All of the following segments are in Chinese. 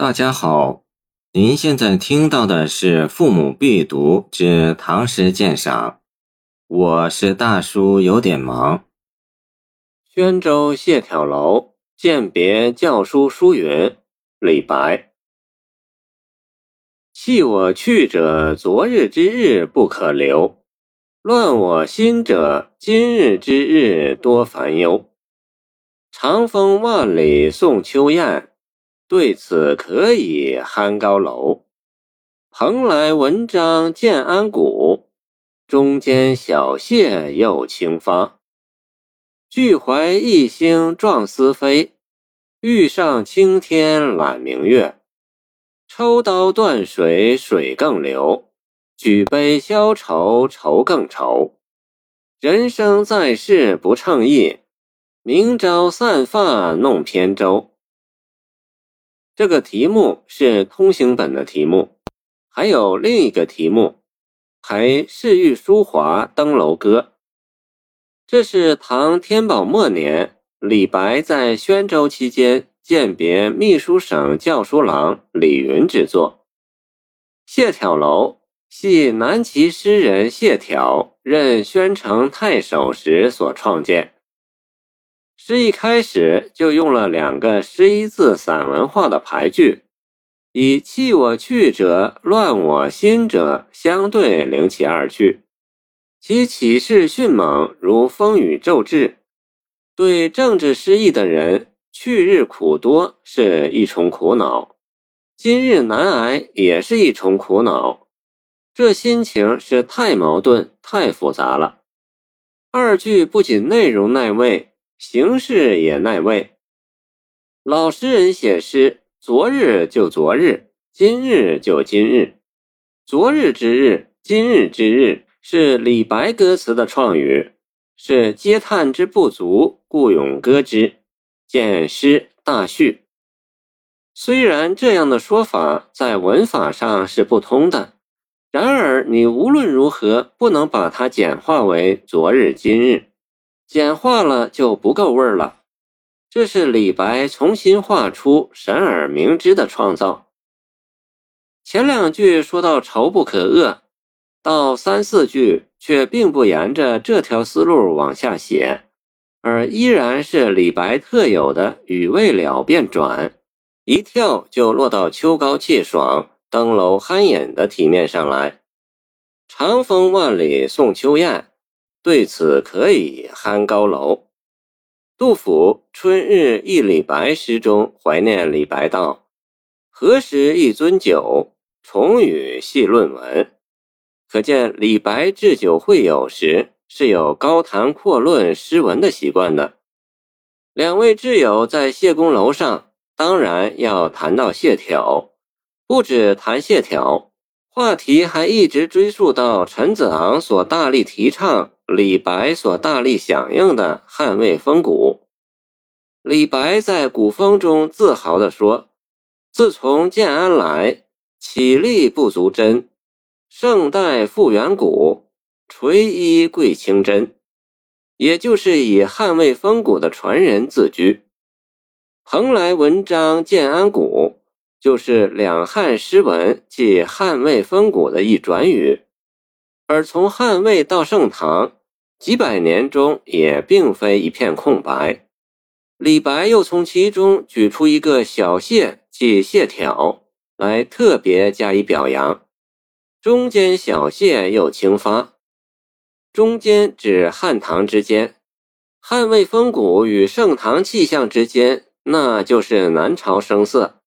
大家好，您现在听到的是《父母必读之唐诗鉴赏》，我是大叔，有点忙。宣州谢眺楼饯别教书书云，李白。弃我去者，昨日之日不可留；乱我心者，今日之日多烦忧。长风万里送秋雁。对此可以酣高楼。蓬莱文章建安骨，中间小谢又清发。俱怀逸兴壮思飞，欲上青天揽明月。抽刀断水水更流，举杯消愁愁更愁。人生在世不称意，明朝散发弄扁舟。这个题目是通行本的题目，还有另一个题目《还侍御书华登楼歌》。这是唐天宝末年李白在宣州期间饯别秘书省校书郎李云之作。谢眺楼系南齐诗人谢眺任宣城太守时所创建。诗一开始就用了两个十一字散文化的排句，以“弃我去者，乱我心者”相对领起二句，其起势迅猛，如风雨骤至。对政治失意的人，去日苦多是一重苦恼，今日难挨也是一重苦恼。这心情是太矛盾、太复杂了。二句不仅内容耐味。形式也耐味。老诗人写诗，昨日就昨日，今日就今日。昨日之日，今日之日，是李白歌词的创语，是嗟叹之不足，故咏歌之，见诗大序。虽然这样的说法在文法上是不通的，然而你无论如何不能把它简化为昨日今日。简化了就不够味儿了。这是李白重新画出神而明之的创造。前两句说到愁不可遏，到三四句却并不沿着这条思路往下写，而依然是李白特有的雨未了便转，一跳就落到秋高气爽、登楼酣饮的体面上来。长风万里送秋雁。对此可以酣高楼。杜甫《春日忆李白》诗中怀念李白道：“何时一樽酒，重与细论文。”可见李白置酒会友时是有高谈阔论诗文的习惯的。两位挚友在谢公楼上，当然要谈到谢朓，不止谈谢朓。话题还一直追溯到陈子昂所大力提倡、李白所大力响应的汉魏风骨。李白在古风中自豪地说：“自从建安来，起立不足珍，盛代复远古，垂衣贵清真。”也就是以汉魏风骨的传人自居。蓬莱文章建安骨。就是两汉诗文即汉魏风骨的一转语，而从汉魏到盛唐几百年中也并非一片空白。李白又从其中举出一个小谢，即谢眺，来特别加以表扬。中间小谢又清发，中间指汉唐之间，汉魏风骨与盛唐气象之间，那就是南朝声色。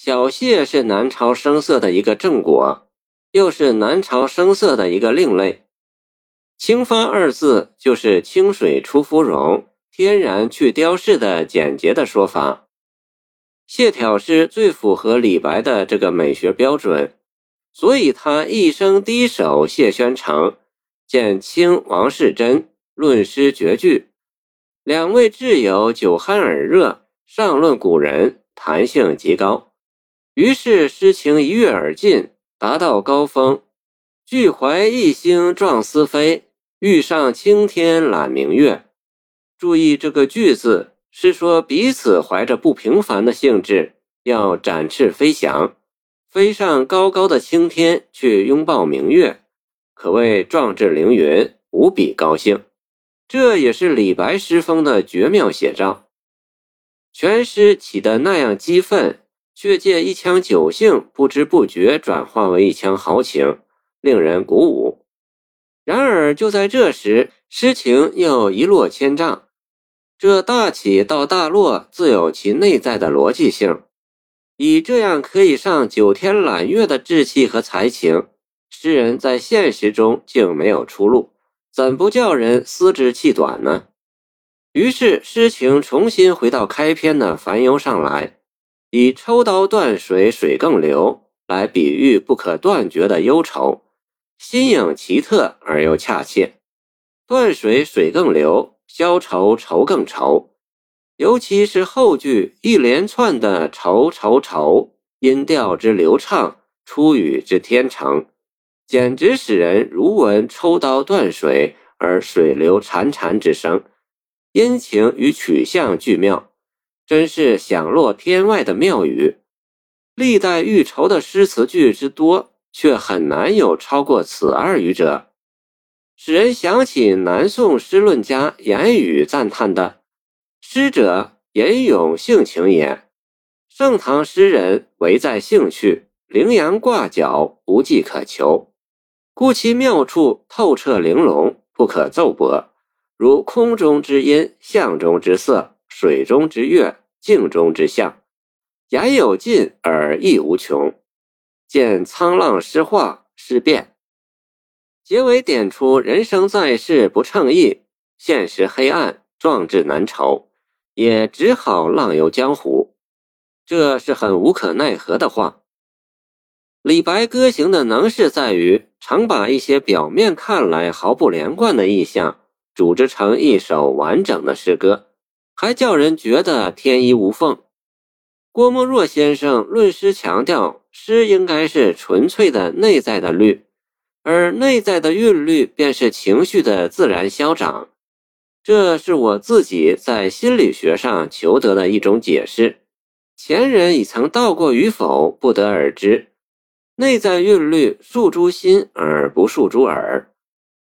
小谢是南朝声色的一个正果，又是南朝声色的一个另类。清发二字就是清水出芙蓉，天然去雕饰的简洁的说法。谢眺诗最符合李白的这个美学标准，所以他一生低首谢宣城，见清王世贞论诗绝句。两位挚友酒酣耳热，上论古人，谈性极高。于是诗情一跃而尽，达到高峰。俱怀逸兴壮思飞，欲上青天揽明月。注意这个“俱”字，是说彼此怀着不平凡的兴致，要展翅飞翔，飞上高高的青天去拥抱明月，可谓壮志凌云，无比高兴。这也是李白诗风的绝妙写照。全诗起得那样激愤，却借一腔酒性，不知不觉转化为一腔豪情，令人鼓舞。然而就在这时，诗情又一落千丈。这大起到大落，自有其内在的逻辑性。以这样可以上九天揽月的志气和才情，诗人在现实中竟没有出路，怎不叫人思之气短呢？于是诗情重新回到开篇的烦忧上来，以抽刀断水，水更流来比喻不可断绝的忧愁，新颖奇特而又恰切。断水，水更流。消愁愁更愁，尤其是后句一连串的愁愁愁，音调之流畅，出语之天成，简直使人如闻抽刀断水而水流潺潺之声，音情与曲项俱妙，真是响落天外的妙语。历代寓愁的诗词句之多，却很难有超过此二语者。使人想起南宋诗论家严语赞叹的：“诗者，吟咏性情也。盛唐诗人唯在兴趣，羚羊挂角，无迹可求。故其妙处透彻玲珑，不可奏驳。如空中之音，象中之色，水中之月，镜中之象，言有尽而意无穷。见沧浪诗化，诗变。”结尾点出人生在世不称意，现实黑暗，壮志难酬，也只好浪游江湖。这是很无可奈何的话。李白歌行的能事在于，常把一些表面看来毫不连贯的意象组织成一首完整的诗歌，还叫人觉得天衣无缝。郭沫若先生论诗强调，诗应该是纯粹的内在的律。而内在的韵律便是情绪的自然消长，这是我自己在心理学上求得的一种解释。前人已曾道过与否，不得而知。内在韵律诉诸心而不诉诸耳，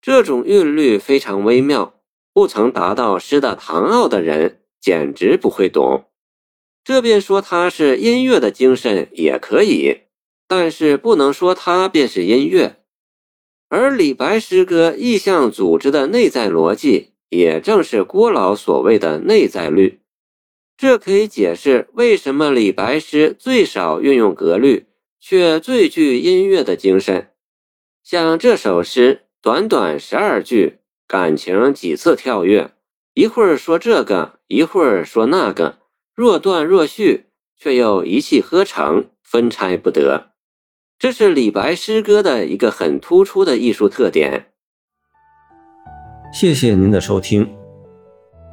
这种韵律非常微妙，不曾达到诗的唐奥的人简直不会懂。这便说它是音乐的精神也可以，但是不能说它便是音乐。而李白诗歌意象组织的内在逻辑，也正是郭老所谓的内在律。这可以解释为什么李白诗最少运用格律，却最具音乐的精神。像这首诗，短短十二句，感情几次跳跃，一会儿说这个，一会儿说那个，若断若续，却又一气呵成，分拆不得。这是李白诗歌的一个很突出的艺术特点。谢谢您的收听，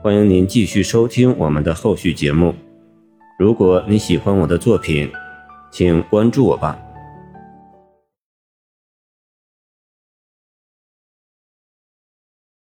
欢迎您继续收听我们的后续节目。如果你喜欢我的作品，请关注我吧。